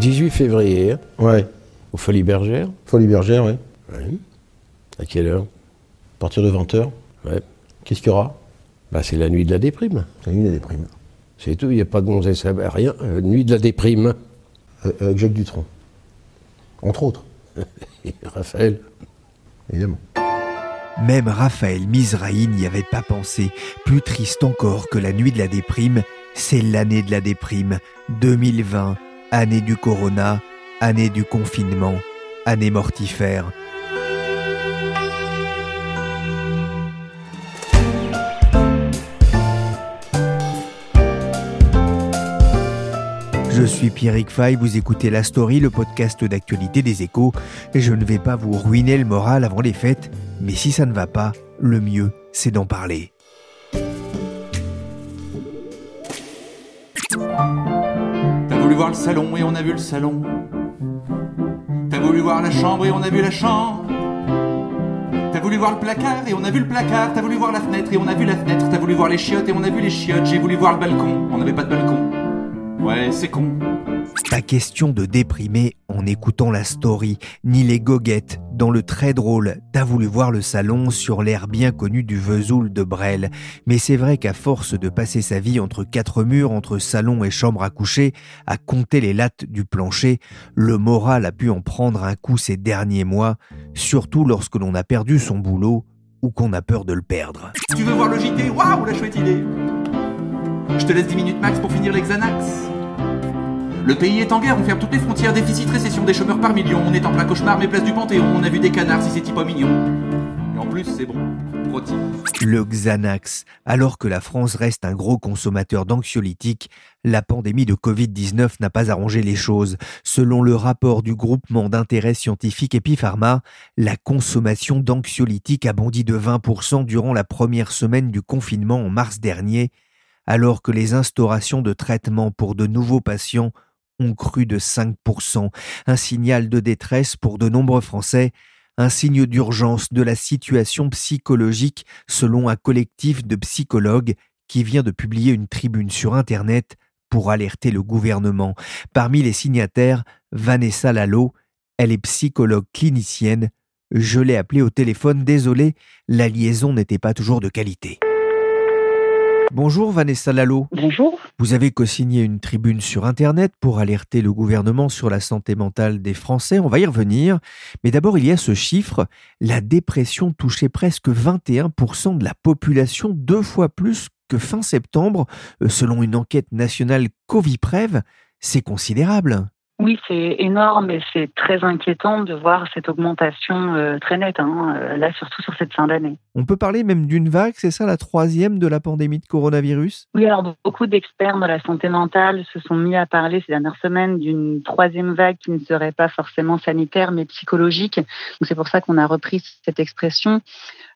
18 février, Ouais. aux Folies Bergères. Folie Bergère, oui. Oui. À quelle heure? À partir de 20h. Ouais. Qu'est-ce qu'il y aura? Bah, c'est la nuit de la déprime. C'est une des primes. C'est tout, il n'y a pas de gonzesse, à- rien. Euh, nuit de la déprime. Euh, Avec Jacques Dutronc. Entre autres, Et Raphaël. évidemment. Même Raphaël Mizrahi n'y avait pas pensé. Plus triste encore que la nuit de la déprime, c'est l'année de la déprime. 2020, année du corona, année du confinement, année mortifère. Je suis Pierrick Fay, vous écoutez La Story, le podcast d'actualité des échos. Et je ne vais pas vous ruiner le moral avant les fêtes, mais si ça ne va pas, le mieux, c'est d'en parler. Voir le salon et on a vu le salon. T'as voulu voir la chambre et on a vu la chambre. T'as voulu voir le placard et on a vu le placard. T'as voulu voir la fenêtre et on a vu la fenêtre. T'as voulu voir les chiottes et on a vu les chiottes. J'ai voulu voir le balcon, on n'avait pas de balcon. Ouais, c'est con. Pas question de déprimer en écoutant la story, ni les goguettes dans le très drôle T'as voulu voir le salon sur l'air bien connu du Vesoul de Brel. Mais c'est vrai qu'à force de passer sa vie entre quatre murs, entre salon et chambre à coucher, à compter les lattes du plancher, le moral a pu en prendre un coup ces derniers mois, surtout lorsque l'on a perdu son boulot ou qu'on a peur de le perdre. Tu veux voir le JT Waouh, la chouette idée. Je te laisse 10 minutes max pour finir les Xanax. Le pays est en guerre, on ferme toutes les frontières, déficit, récession, des chômeurs par millions. On est en plein cauchemar, mais place du Panthéon, on a vu des canards, si c'est pas mignon. Et en plus, c'est bon. Le Xanax. Alors que la France reste un gros consommateur d'anxiolytiques, la pandémie de Covid-19 n'a pas arrangé les choses. Selon le rapport du groupement d'intérêt scientifique Epipharma, la consommation d'anxiolytiques a bondi de 20% durant la première semaine du confinement en mars dernier, alors que les instaurations de traitement pour de nouveaux patients ont cru de 5%, un signal de détresse pour de nombreux Français un signe d'urgence de la situation psychologique selon un collectif de psychologues qui vient de publier une tribune sur Internet pour alerter le gouvernement. Parmi les signataires, Vanessa Lalo, elle est psychologue clinicienne. Je l'ai appelée au téléphone, désolé, la liaison n'était pas toujours de qualité. Bonjour Vanessa Lalo. Bonjour. Vous avez co-signé une tribune sur Internet pour alerter le gouvernement sur la santé mentale des Français. On va y revenir. Mais d'abord, il y a ce chiffre. La dépression touchait presque 21% de la population, deux fois plus que fin septembre, euh, selon une enquête nationale Coviprev. C'est considérable. Oui, c'est énorme et c'est très inquiétant de voir cette augmentation euh, très nette, hein, euh, là surtout sur cette fin d'année. On peut parler même d'une vague, c'est ça la troisième de la pandémie de coronavirus? Oui, alors beaucoup d'experts de la santé mentale se sont mis à parler ces dernières semaines d'une troisième vague qui ne serait pas forcément sanitaire mais psychologique. Donc c'est pour ça qu'on a repris cette expression.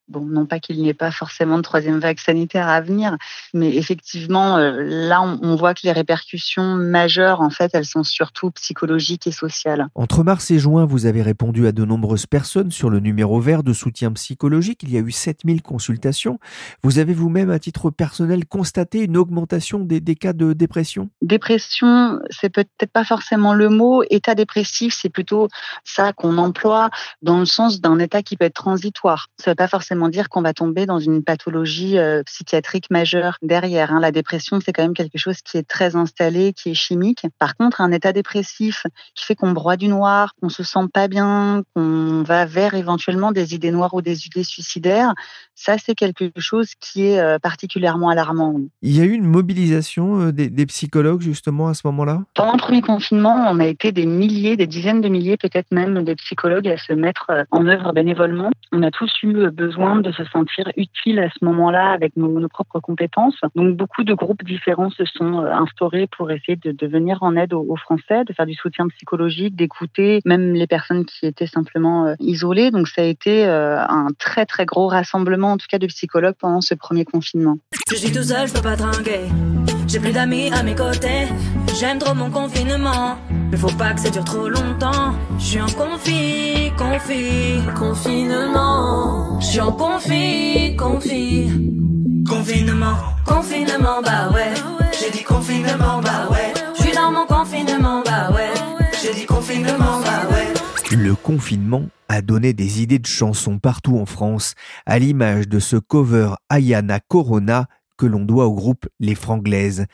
Bon, non pas qu'il n'y ait pas forcément de troisième vague sanitaire à venir, mais effectivement, euh, là, on, on voit que les répercussions majeures, en fait, elles sont surtout psychologiques et sociales. Entre mars et juin, vous avez répondu à de nombreuses personnes sur le numéro vert de soutien psychologique. Il y a eu 7000 consultations. Vous avez vous-même, à titre personnel, constaté une augmentation des, des cas de dépression? Dépression, c'est peut-être pas forcément le mot. État dépressif, c'est plutôt ça qu'on emploie dans le sens d'un état qui peut être transitoire. Ça veut pas forcément dire qu'on va tomber dans une pathologie euh, psychiatrique majeure derrière. hein. La dépression, c'est quand même quelque chose qui est très installé, qui est chimique. Par contre, un état dépressif qui fait qu'on broie du noir, qu'on se sent pas bien, qu'on va vers éventuellement des idées noires ou des idées suicidaires, ça, c'est quelque chose qui est euh, particulièrement alarmant. Il y a eu une mobilisation euh, des, des psychologues justement à ce moment-là? Pendant le premier confinement, on a été des milliers, des dizaines de milliers, peut-être même, de psychologues à se mettre en œuvre bénévolement. On a tous eu besoin de se sentir utile à ce moment-là avec nos, propres compétences. Donc beaucoup de groupes différents se sont instaurés pour essayer de, venir en aide aux, Français, de faire du soutien psychologique, d'écouter même les personnes qui étaient simplement isolées. Donc ça a été un très très gros rassemblement en tout cas de psychologues pendant ce premier confinement. Je suis tout seul, je peux pas. J'ai plus d'amis à mes côtés. J'aime trop mon confinement. Mais faut pas que ça dure trop longtemps. Je suis en confi, confi, confinement. Je suis en confi, confi. Confinement, confinement, bah ouais. J'ai dit confinement, bah ouais. Je suis dans mon confinement, bah ouais. J'ai dit confinement, bah ouais. Le confinement a donné des idées de chansons partout en France, à l'image de ce cover Ayana Corona que l'on doit au groupe Les Franglaises.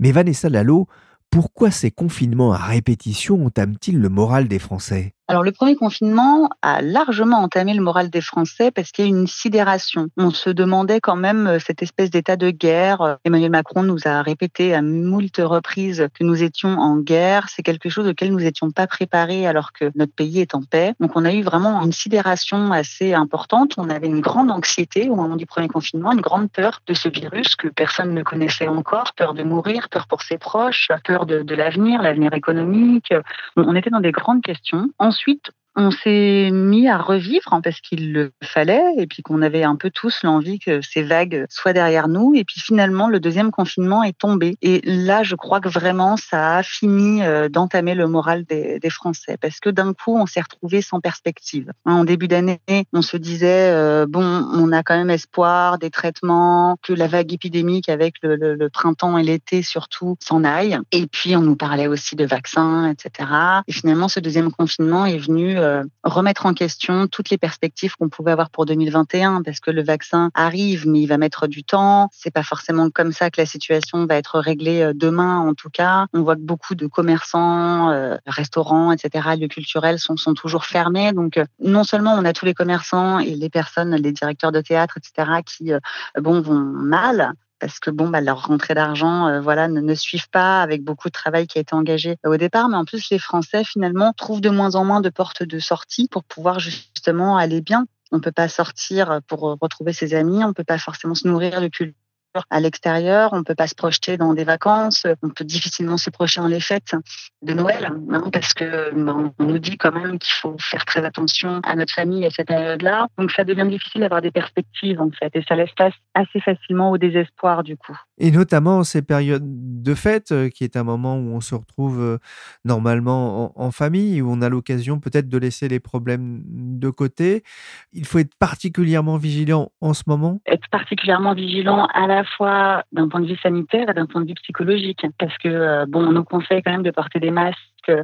Mais Vanessa Lalo, pourquoi ces confinements à répétition entament-ils le moral des Français? Alors le premier confinement a largement entamé le moral des Français parce qu'il y a une sidération. On se demandait quand même euh, cette espèce d'état de guerre. Emmanuel Macron nous a répété à moult reprises que nous étions en guerre. C'est quelque chose auquel nous n'étions pas préparés alors que notre pays est en paix. Donc on a eu vraiment une sidération assez importante. On avait une grande anxiété au moment du premier confinement, une grande peur de ce virus que personne ne connaissait encore, peur de mourir, peur pour ses proches, peur de l'avenir, l'avenir économique. On était dans des grandes questions ensuite, on s'est mis à revivre hein, parce qu'il le fallait et puis qu'on avait un peu tous l'envie que ces vagues soient derrière nous. Et puis finalement, le deuxième confinement est tombé. Et là, je crois que vraiment, ça a fini euh, d'entamer le moral des, des, Français parce que d'un coup, on s'est retrouvé sans perspective. Hein, en début d'année, on se disait euh, bon, on a quand même espoir des traitements, que la vague épidémique avec le, le, le printemps et l'été surtout s'en aille. Et puis on nous parlait aussi de vaccins, etc. Et finalement, ce deuxième confinement est venu euh, remettre en question toutes les perspectives qu'on pouvait avoir pour 2021 parce que le vaccin arrive mais il va mettre du temps. C'est pas forcément comme ça que la situation va être réglée euh, demain en tout cas. On voit que beaucoup de commerçants, euh, restaurants, etc., lieux culturels sont, toujours fermés. Donc non seulement on a tous les commerçants et les personnes, les directeurs de théâtre, etc., qui bon vont mal, parce que bon, bah, leur rentrée d'argent, euh, voilà, ne, ne, suivent pas avec beaucoup de travail qui a été engagé au départ. Mais en plus, les Français finalement trouvent de moins en moins de portes de sortie pour pouvoir justement aller bien. On peut pas sortir pour retrouver ses amis, on peut pas forcément se nourrir de culture à l'extérieur, on peut pas se projeter dans des vacances, on peut difficilement se projeter dans les fêtes de Noël, hein, parce que ben, on nous dit quand même qu'il faut faire très attention à notre famille à cette période-là. Donc ça devient difficile d'avoir des perspectives en fait, et ça laisse place assez facilement au désespoir du coup. Et notamment ces périodes de fête, euh, qui est un moment où on se retrouve euh, normalement en, en famille, où on a l'occasion peut-être de laisser les problèmes de côté. Il faut être particulièrement vigilant en ce moment? Être particulièrement vigilant à la fois d'un point de vue sanitaire et d'un point de vue psychologique. Parce que, euh, bon, on nous conseille quand même de porter des masques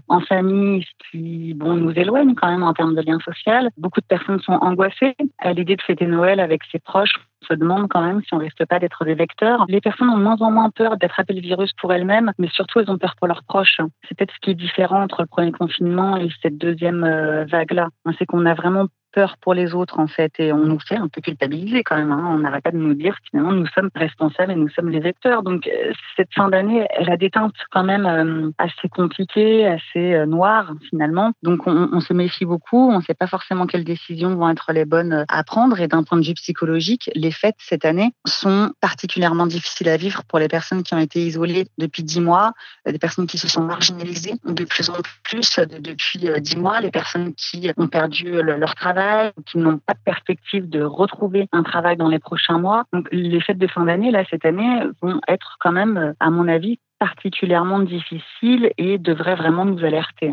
en famille, ce qui bon, nous éloigne quand même en termes de lien social. Beaucoup de personnes sont angoissées à l'idée de fêter Noël avec ses proches. On se demande quand même si on risque pas d'être des vecteurs. Les personnes ont de moins en moins peur d'attraper le virus pour elles-mêmes, mais surtout elles ont peur pour leurs proches. C'est peut-être ce qui est différent entre le premier confinement et cette deuxième euh, vague-là. C'est qu'on a vraiment peur pour les autres en fait et on nous fait un peu culpabiliser quand même. Hein. On n'arrête pas de nous dire finalement nous sommes responsables et nous sommes les vecteurs. Donc euh, cette fin d'année, elle a des teintes quand même euh, assez compliquées, assez euh, noires finalement. Donc on, on, se méfie beaucoup. On ne sait pas forcément quelles décisions vont être les bonnes à prendre. Et d'un point de vue psychologique, les fêtes cette année sont particulièrement difficiles à vivre pour les personnes qui ont été isolées depuis dix mois, des personnes qui se sont marginalisées de plus en plus depuis dix mois, les personnes qui ont perdu leur travail qui n'ont pas de perspective de retrouver un travail dans les prochains mois. Les fêtes de fin d'année, là, cette année, vont être quand même, à mon avis, particulièrement difficiles et devraient vraiment nous alerter.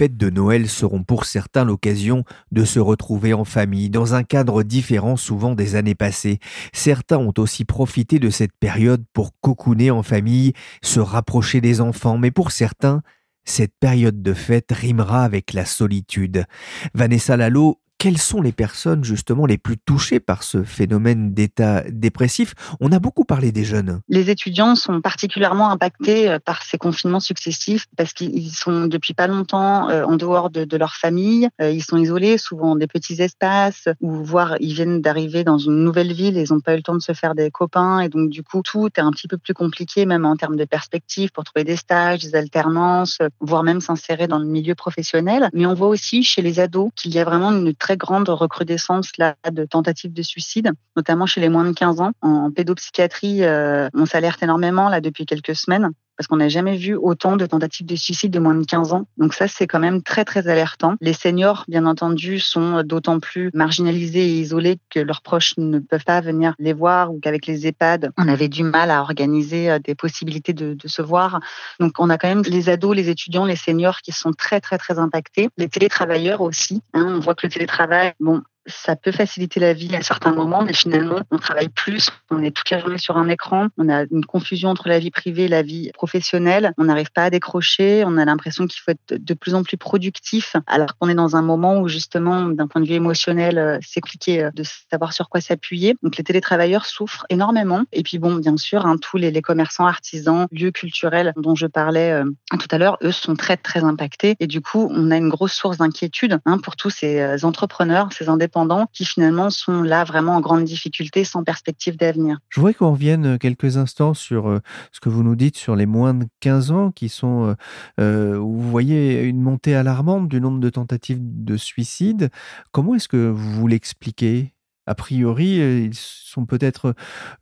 Fêtes de Noël seront pour certains l'occasion de se retrouver en famille, dans un cadre différent souvent des années passées. Certains ont aussi profité de cette période pour cocooner en famille, se rapprocher des enfants, mais pour certains, cette période de fête rimera avec la solitude. Vanessa Lalo, quelles sont les personnes justement les plus touchées par ce phénomène d'état dépressif? On a beaucoup parlé des jeunes. Les étudiants sont particulièrement impactés euh, par ces confinements successifs parce qu'ils sont depuis pas longtemps euh, en dehors de, leur famille, euh, ils sont isolés, souvent dans des petits espaces, ou voire ils viennent d'arriver dans une nouvelle ville, ils n'ont pas eu le temps de se faire des copains, et donc du coup tout est un petit peu plus compliqué, même en termes de perspective, pour trouver des stages, des alternances, voire même s'insérer dans le milieu professionnel. Mais on voit aussi chez les ados qu'il y a vraiment une très grande recrudescence là de tentatives de suicide, notamment chez les moins de 15 ans. En pédopsychiatrie, euh, on s'alerte énormément là depuis quelques semaines parce qu'on n'a jamais vu autant de tentatives de suicide de moins de 15 ans. Donc ça, c'est quand même très, très alertant. Les seniors, bien entendu, sont d'autant plus marginalisés et isolés que leurs proches ne peuvent pas venir les voir ou qu'avec les EHPAD, on avait du mal à organiser euh, des possibilités de, se voir. Donc on a quand même les ados, les étudiants, les seniors qui sont très, très, très impactés. Les télétravailleurs aussi. Hein, on voit que le télétravail, bon, ça peut faciliter la vie à certains moments, mais finalement, on travaille plus, on est toute la journée sur un écran, on a une confusion entre la vie privée et la vie professionnelle, on n'arrive pas à décrocher, on a l'impression qu'il faut être de plus en plus productif, alors qu'on est dans un moment où justement, d'un point de vue émotionnel, euh, c'est compliqué euh, de savoir sur quoi s'appuyer. Donc les télétravailleurs souffrent énormément. Et puis bon, bien sûr, hein, tous les, commerçants, artisans, lieux culturels dont je parlais euh, tout à l'heure, eux sont très très impactés. Et du coup, on a une grosse source d'inquiétude hein, pour tous ces entrepreneurs, ces indépendants qui finalement sont là vraiment en grande difficulté sans perspective d'avenir. Je voudrais qu'on revienne quelques instants sur euh, ce que vous nous dites sur les moins de 15 ans qui sont, euh, euh, vous voyez une montée alarmante du nombre de tentatives de suicide. Comment est-ce que vous l'expliquez? A priori, euh, ils sont peut-être.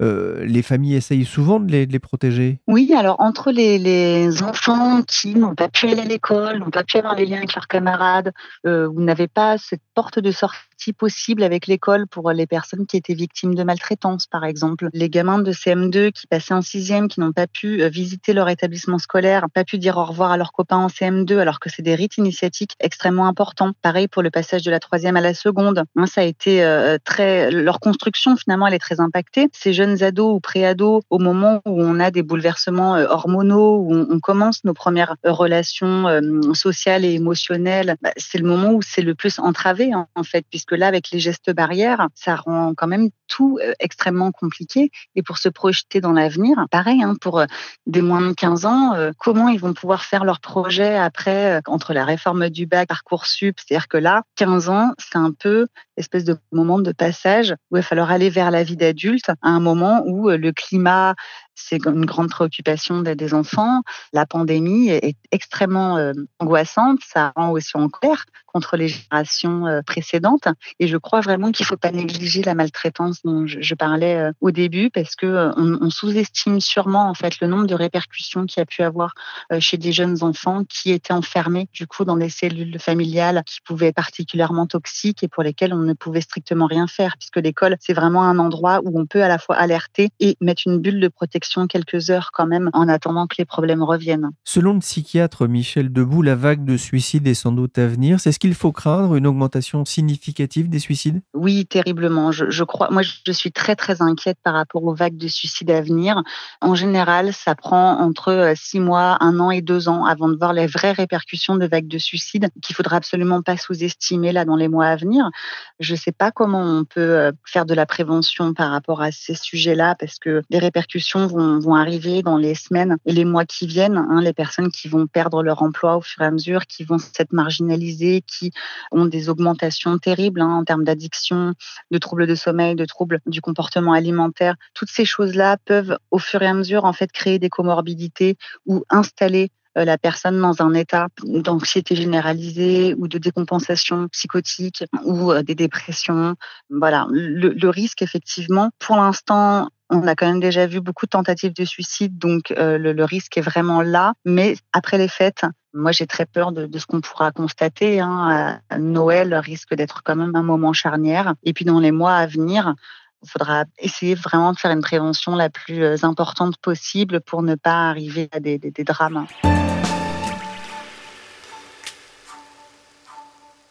Euh, les familles essayent souvent de les, protéger. Oui, alors entre les, enfants qui n'ont pas pu aller à l'école, n'ont pas pu avoir les liens avec leurs camarades, euh, vous pas cette porte de sortie possible avec l'école pour les personnes qui étaient victimes de maltraitance, par exemple. Les gamins de CM2 qui passaient en sixième, qui n'ont pas pu euh, visiter leur établissement scolaire, pas pu dire au revoir à leurs copains en CM2, alors que c'est des rites initiatiques extrêmement importants. Pareil pour le passage de la troisième à la seconde. Ça a été très leur construction finalement elle est très impactée. Ces jeunes ados ou pré-ados, au moment où on a des bouleversements euh, hormonaux, où on, commence nos premières euh, relations euh, sociales et émotionnelles, bah, c'est le moment où c'est le plus entravé en fait, puisque là avec les gestes barrières, ça rend quand même tout extrêmement compliqué. Et pour se projeter dans l'avenir, pareil hein, pour des moins de 15 ans, comment ils vont pouvoir faire leur projet après entre la réforme du bac, parcoursup, c'est-à-dire que là, 15 ans, c'est un peu espèce de moment de où il va falloir aller vers la vie d'adulte à un moment où euh, le climat c'est une grande préoccupation des enfants. La pandémie est extrêmement euh, angoissante, ça rend aussi en colère contre les générations euh, précédentes. Et je crois vraiment qu'il ne faut pas négliger la maltraitance dont je, parlais euh, au début, parce que on, sous-estime sûrement en fait le nombre de répercussions qu'il a pu avoir chez des jeunes enfants qui étaient enfermés du coup dans des cellules familiales qui pouvaient être particulièrement toxiques et pour lesquelles on ne pouvait strictement rien faire, puisque l'école c'est vraiment un endroit où on peut à la fois alerter et mettre une bulle de protection quelques heures quand même en attendant que les problèmes reviennent. Selon le psychiatre Michel Debout, la vague de suicides est sans doute à venir. C'est ce qu'il faut craindre, une augmentation significative des suicides? Oui, terriblement. Je, crois, moi, je suis très très inquiète par rapport aux vagues de suicides à venir. En général, ça prend entre euh, six mois, un an et deux ans avant de voir les vraies répercussions de vagues de suicides qu'il faudra absolument pas sous-estimer là dans les mois à venir. Je ne sais pas comment on peut euh, faire de la prévention par rapport à ces sujets-là parce que les répercussions vont vont, arriver dans les semaines et les mois qui viennent. Hein, les personnes qui vont perdre leur emploi au fur et à mesure, qui vont s'être marginalisées, qui ont des augmentations terribles hein, en termes d'addiction, de troubles de sommeil, de troubles du comportement alimentaire. Toutes ces choses-là peuvent au fur et à mesure en fait créer des comorbidités ou installer la personne dans un état d'anxiété généralisée ou de décompensation psychotique ou euh, des dépressions. Voilà, le, le risque effectivement, pour l'instant, on a quand même déjà vu beaucoup de tentatives de suicide, donc euh, le, risque est vraiment là. Mais après les fêtes, moi j'ai très peur de, ce qu'on pourra constater. Hein. Noël risque d'être quand même un moment charnière. Et puis dans les mois à venir, il faudra essayer vraiment de faire une prévention la plus euh, importante possible pour ne pas arriver à des drames.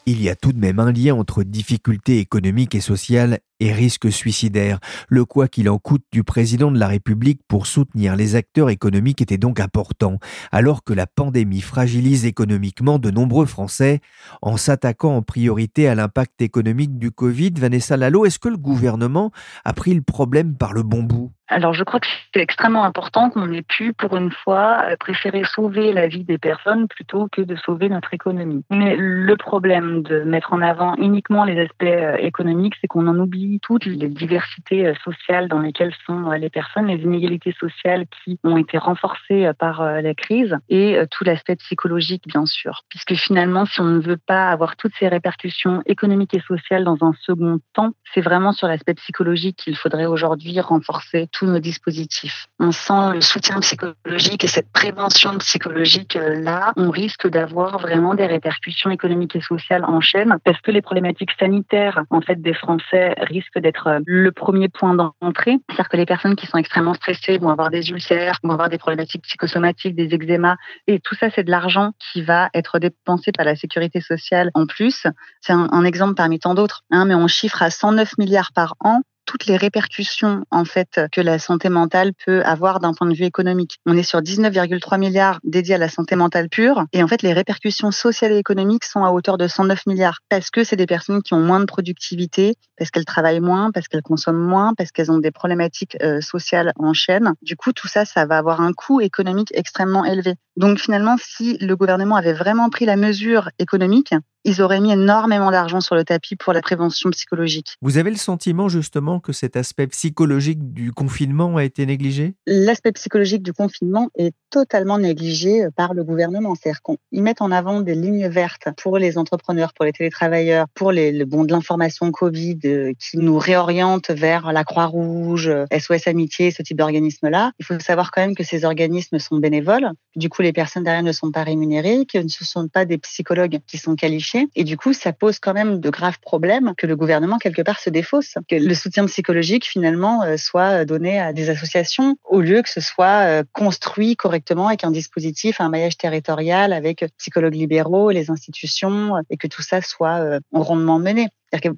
Il y a tout de même un lien entre difficultés économiques et sociales et risque suicidaire. Le quoi qu'il en coûte du président de la République pour soutenir les acteurs économiques était donc important, alors que la pandémie fragilise économiquement de nombreux Français. En s'attaquant en priorité à l'impact économique du Covid, Vanessa Lalo, est-ce que le gouvernement a pris le problème par le bon bout? Alors je crois que c'est extrêmement important qu'on ait pu, pour une fois, euh, préférer sauver la vie des personnes plutôt que de sauver notre économie. Mais le problème de mettre en avant uniquement les aspects euh, économiques, c'est qu'on en oublie toutes les diversités euh, sociales dans lesquelles sont les personnes, les inégalités sociales qui ont été renforcées par la crise et tout l'aspect psychologique, bien sûr. Puisque finalement, si on ne veut pas avoir toutes ces répercussions économiques et sociales dans un second temps, c'est vraiment sur l'aspect psychologique qu'il faudrait aujourd'hui renforcer tous nos dispositifs. On sent le soutien psychologique et cette prévention psychologique euh, là, on risque d'avoir vraiment des répercussions économiques et sociales en chaîne parce que les problématiques sanitaires en fait des Français risquent d'être euh, le premier point d'entrée. C'est-à-dire que les personnes qui sont extrêmement stressées vont avoir des ulcères, vont avoir des problématiques psychosomatiques, des eczémas et tout ça c'est de l'argent qui va être dépensé par la sécurité sociale en plus. C'est un, un exemple parmi tant d'autres, hein, mais on chiffre à 109 milliards par an toutes les répercussions en fait que la santé mentale peut avoir d'un point de vue économique. On est sur 19,3 milliards dédiés à la santé mentale pure et en fait les répercussions sociales et économiques sont à hauteur de 109 milliards parce que c'est des personnes qui ont moins de productivité, parce qu'elles travaillent moins, parce qu'elles consomment moins, parce qu'elles ont des problématiques euh, sociales en chaîne. Du coup, tout ça, ça va avoir un coût économique extrêmement élevé. Donc finalement, si le gouvernement avait vraiment pris la mesure économique, ils auraient mis énormément d'argent sur le tapis pour la prévention psychologique. Vous avez le sentiment justement que cet aspect psychologique du confinement a été négligé? L'aspect psychologique du confinement est totalement négligé euh, par le gouvernement. C'est-à-dire qu'ils mettent en avant des lignes vertes pour les entrepreneurs, pour les télétravailleurs, pour les, le bon de l'information Covid euh, qui nous réoriente vers la Croix-Rouge, SOS Amitié, ce type d'organisme-là. Il faut savoir quand même que ces organismes sont bénévoles. Du coup, les personnes derrière ne sont pas rémunérées, que ce ne sont pas des psychologues qui sont qualifiés et du coup, ça pose quand même de graves problèmes que le gouvernement, quelque part, se défausse. Que le soutien psychologique, finalement, euh, soit donné à des associations au lieu que ce soit euh, construit correctement avec un dispositif, un maillage territorial avec psychologues libéraux, les institutions et que tout ça soit euh, rondement mené.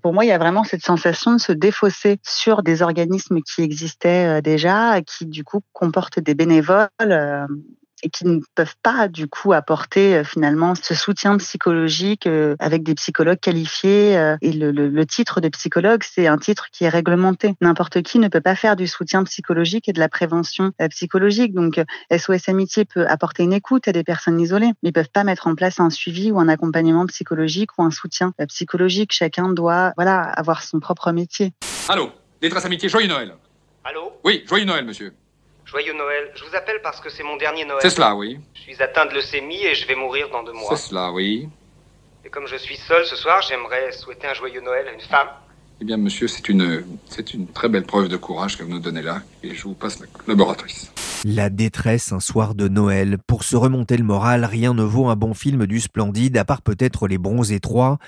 Pour moi, il y a vraiment cette sensation de se défausser sur des organismes qui existaient déjà, qui du coup comportent des bénévoles et qui ne peuvent pas du coup apporter euh, finalement ce soutien psychologique euh, avec des psychologues qualifiés. Euh, et le, le, le titre de psychologue, c'est un titre qui est réglementé. N'importe qui ne peut pas faire du soutien psychologique et de la prévention psychologique. Donc SOS Amitié peut apporter une écoute à des personnes isolées, mais ils peuvent pas mettre en place un suivi ou un accompagnement psychologique ou un soutien psychologique. Chacun doit voilà avoir son propre métier. Allô, détresse amitié, joyeux Noël. Allô? Oui, joyeux Noël, monsieur. Joyeux Noël. Je vous appelle parce que c'est mon dernier Noël. C'est cela, oui. Je suis atteint de leucémie et je vais mourir dans deux mois. C'est cela, oui. Et comme je suis seul ce soir, j'aimerais souhaiter un joyeux Noël à une femme. Eh bien, monsieur, c'est une, c'est une très belle preuve de courage que vous nous donnez là, et je vous passe la collaboratrice. La détresse un soir de Noël. Pour se remonter le moral, rien ne vaut un bon film du Splendide, à part peut-être Les Bronzés 3.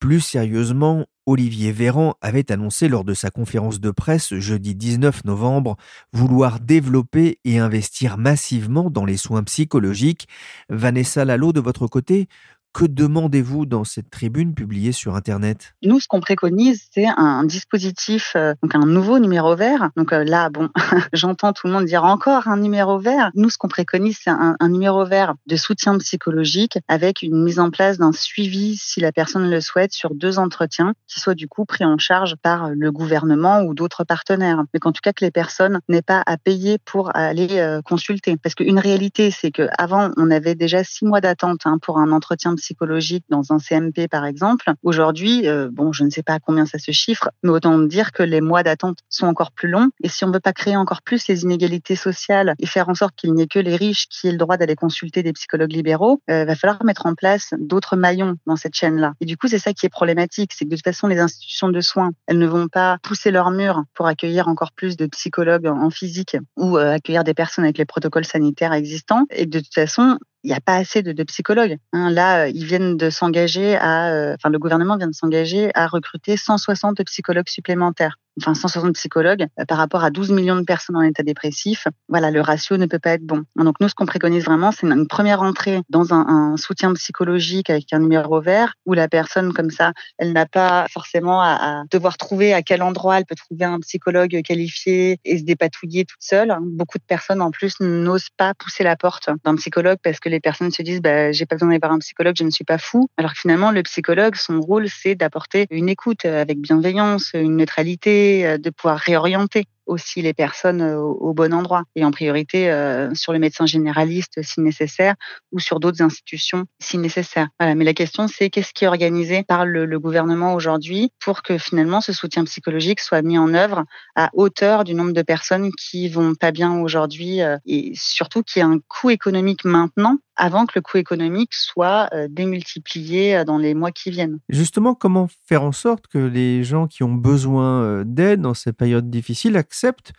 Plus sérieusement, Olivier Véran avait annoncé lors de sa conférence de presse jeudi 19 novembre vouloir développer et investir massivement dans les soins psychologiques. Vanessa Lalo, de votre côté, que demandez-vous dans cette tribune publiée sur Internet? Nous, ce qu'on préconise, c'est un dispositif, euh, donc un nouveau numéro vert. Donc euh, là, bon, j'entends tout le monde dire encore un numéro vert. Nous, ce qu'on préconise, c'est un, numéro vert de soutien psychologique avec une mise en place d'un suivi, si la personne le souhaite, sur deux entretiens qui soient du coup pris en charge par le gouvernement ou d'autres partenaires. Mais qu'en tout cas, que les personnes n'aient pas à payer pour aller euh, consulter. Parce qu'une réalité, c'est qu'avant, on avait déjà six mois d'attente hein, pour un entretien psychologique psychologique dans un CMP par exemple. Aujourd'hui, euh, bon, je ne sais pas combien ça se chiffre, mais autant dire que les mois d'attente sont encore plus longs. Et si on ne veut pas créer encore plus les inégalités sociales et faire en sorte qu'il n'y ait que les riches qui aient le droit d'aller consulter des psychologues libéraux, il euh, va falloir mettre en place d'autres maillons dans cette chaîne-là. Et du coup, c'est ça qui est problématique, c'est que de toute façon, les institutions de soins, elles ne vont pas pousser leurs murs pour accueillir encore plus de psychologues en physique ou euh, accueillir des personnes avec les protocoles sanitaires existants. Et de toute façon, il n'y a pas assez de, psychologues. Hein. Là, ils viennent de s'engager à, euh, enfin, le gouvernement vient de s'engager à recruter 160 psychologues supplémentaires. Enfin 160 psychologues euh, par rapport à 12 millions de personnes en état dépressif. Voilà, le ratio ne peut pas être bon. Donc nous, ce qu'on préconise vraiment, c'est une première entrée dans un, soutien psychologique avec un numéro vert où la personne comme ça, elle n'a pas forcément à, à, devoir trouver à quel endroit elle peut trouver un psychologue qualifié et se dépatouiller toute seule. Beaucoup de personnes en plus n'osent pas pousser la porte d'un psychologue parce que les personnes se disent bah, j'ai pas besoin d'aller voir un psychologue, je ne suis pas fou. Alors que finalement, le psychologue, son rôle, c'est d'apporter une écoute avec bienveillance, une neutralité, euh, de pouvoir réorienter aussi les personnes euh, au, bon endroit et en priorité euh, sur le médecin généraliste si nécessaire ou sur d'autres institutions si nécessaire. Mais la question c'est qu'est-ce qui est organisé par le, gouvernement aujourd'hui pour que finalement ce soutien psychologique soit mis en œuvre à hauteur du nombre de personnes qui vont pas bien aujourd'hui euh, et surtout qu'il y ait un coût économique maintenant avant que le coût économique soit démultiplié dans les mois qui viennent. Justement, comment faire en sorte que les gens qui ont besoin d'aide dans ces périodes difficiles accept.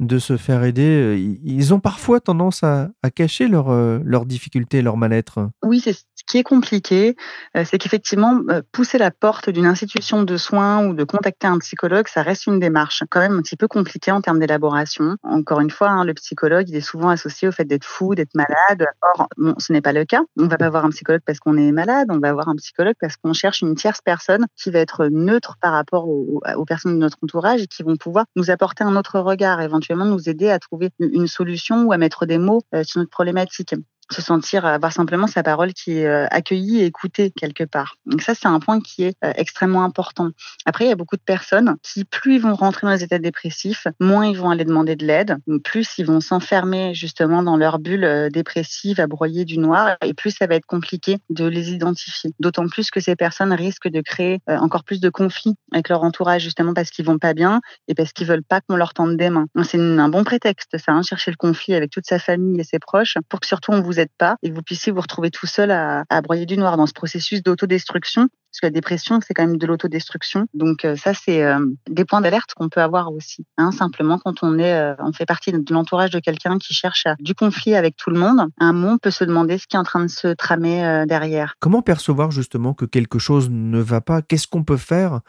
De se faire aider Ils ont parfois tendance à, cacher leurs leur difficultés, leur mal-être. Oui, c'est qui est compliqué, euh, c'est qu'effectivement, euh, pousser la porte d'une institution de soins ou de contacter un psychologue, ça reste une démarche quand même un petit peu compliquée en termes d'élaboration. Encore une fois, hein, le psychologue, il est souvent associé au fait d'être fou, d'être malade. Or, ce n'est pas le cas. On va pas voir un psychologue parce qu'on est malade, on va voir un psychologue parce qu'on cherche une tierce personne qui va être neutre par rapport aux, aux personnes de notre entourage et qui vont pouvoir nous apporter un autre regard, éventuellement nous aider à trouver une solution ou à mettre des mots euh, sur notre problématique se sentir avoir simplement sa parole qui est euh, accueillie et écoutée quelque part. Donc ça, c'est un point qui est euh, extrêmement important. Après, il y a beaucoup de personnes qui, plus ils vont rentrer dans les états dépressifs, moins ils vont aller demander de l'aide, plus ils vont s'enfermer justement dans leur bulle euh, dépressive à broyer du noir, et plus ça va être compliqué de les identifier. D'autant plus que ces personnes risquent de créer encore plus de conflits avec leur entourage, justement parce qu'ils vont pas bien et parce qu'ils veulent pas qu'on leur tende des mains. C'est un bon prétexte, ça, hein, chercher le conflit avec toute sa famille et ses proches, pour que surtout on vous pas et que vous puissiez vous retrouver tout seul à, broyer du noir dans ce processus d'autodestruction. Parce que la dépression, c'est quand même de l'autodestruction. Donc euh, ça, c'est euh, des points d'alerte qu'on peut avoir aussi. Hein, simplement, quand on est, euh, on fait partie de l'entourage de quelqu'un qui cherche à, du conflit avec tout le monde, un moment, on peut se demander ce qui est en train de se tramer derrière. Comment percevoir justement que quelque chose ne va pas? Qu'est-ce qu'on peut faire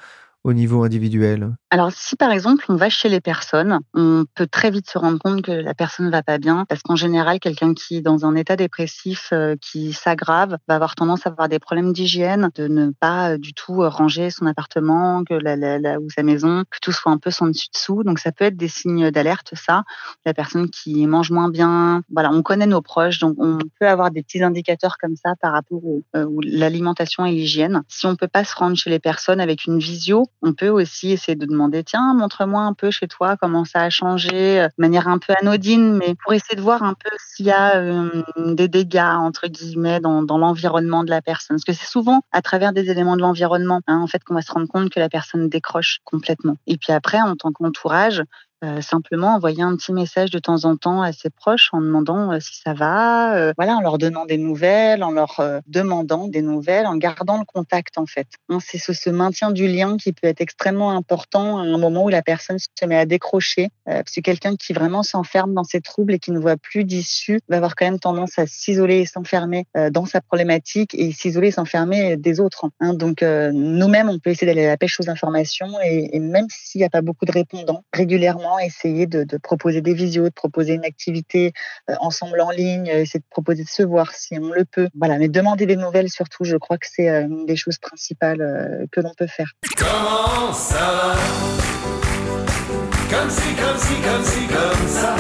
au niveau individuel? Alors, si par exemple on va chez les personnes, on peut très vite se rendre compte que la personne ne va pas bien, parce qu'en général, quelqu'un qui est dans un état dépressif euh, qui s'aggrave va avoir tendance à avoir des problèmes d'hygiène, de ne pas euh, du tout euh, ranger son appartement, que la, ou sa maison, que tout soit un peu sans dessus-dessous. Donc, ça peut être des signes d'alerte, ça. La personne qui mange moins bien, voilà, on connaît nos proches, donc on peut avoir des petits indicateurs comme ça par rapport à l'alimentation et l'hygiène. Si on peut pas se rendre chez les personnes avec une visio, on peut aussi essayer de demander, tiens, montre-moi un peu chez toi comment ça a changé, euh, de manière un peu anodine, mais pour essayer de voir un peu s'il y a euh, des dégâts, entre guillemets, dans, l'environnement de la personne. Parce que c'est souvent à travers des éléments de l'environnement, hein, en fait, qu'on va se rendre compte que la personne décroche complètement. Et puis après, en tant qu'entourage, simplement envoyer un petit message de temps en temps à ses proches en demandant si ça va, euh, voilà, en leur donnant des nouvelles, en leur demandant des nouvelles, en gardant le contact en fait. Hein, c'est ce, ce, maintien du lien qui peut être extrêmement important à un moment où la personne se met à décrocher. parce que quelqu'un qui vraiment s'enferme dans ses troubles et qui ne voit plus d'issue va avoir quand même tendance à s'isoler et s'enfermer dans sa problématique et s'isoler et s'enfermer des autres. Hein. Donc nous-mêmes, on peut essayer d'aller à la pêche aux informations et, et même s'il n'y a pas beaucoup de répondants régulièrement essayer de, de, proposer des visios, de proposer une activité euh, ensemble en ligne, euh, essayer de proposer de se voir si on le peut. Voilà, mais demander des nouvelles surtout, je crois que c'est euh, une des choses principales que l'on peut faire. Comment ça Comme si, comme si, comme si, comme ça.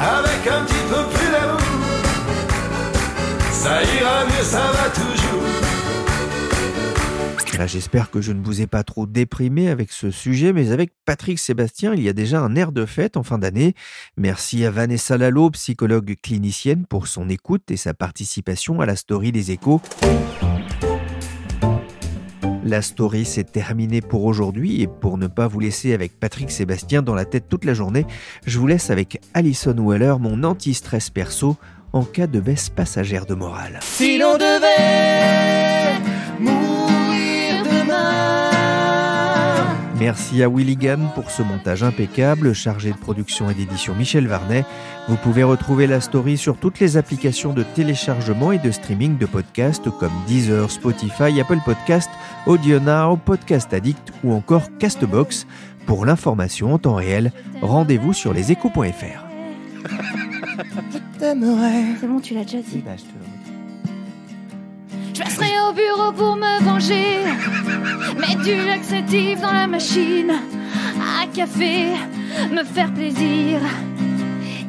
Avec un petit peu plus d'amour, ça ira mieux, ça va toujours. J'espère que je ne vous ai pas trop déprimé avec ce sujet, mais avec Patrick Sébastien, il y a déjà un air de fête en fin d'année. Merci à Vanessa Lalo, psychologue clinicienne, pour son écoute et sa participation à la story des échos. La story s'est terminée pour aujourd'hui et pour ne pas vous laisser avec Patrick Sébastien dans la tête toute la journée, je vous laisse avec Alison Weller, mon anti-stress perso, en cas de baisse passagère de morale. Si l'on devait mourir Merci à Willigan pour ce montage impeccable, chargé de production et d'édition Michel Varnet. Vous pouvez retrouver la story sur toutes les applications de téléchargement et de streaming de podcasts comme Deezer, Spotify, Apple Podcast, AudioNow, Podcast Addict ou encore Castbox. Pour l'information en temps réel, rendez-vous sur leséchos.fr. C'est bon, tu l'as déjà dit? Je passerai au bureau pour me venger. Mettre du laxatif dans la machine. À café, me faire plaisir.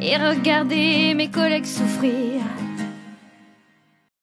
Et regarder mes collègues souffrir.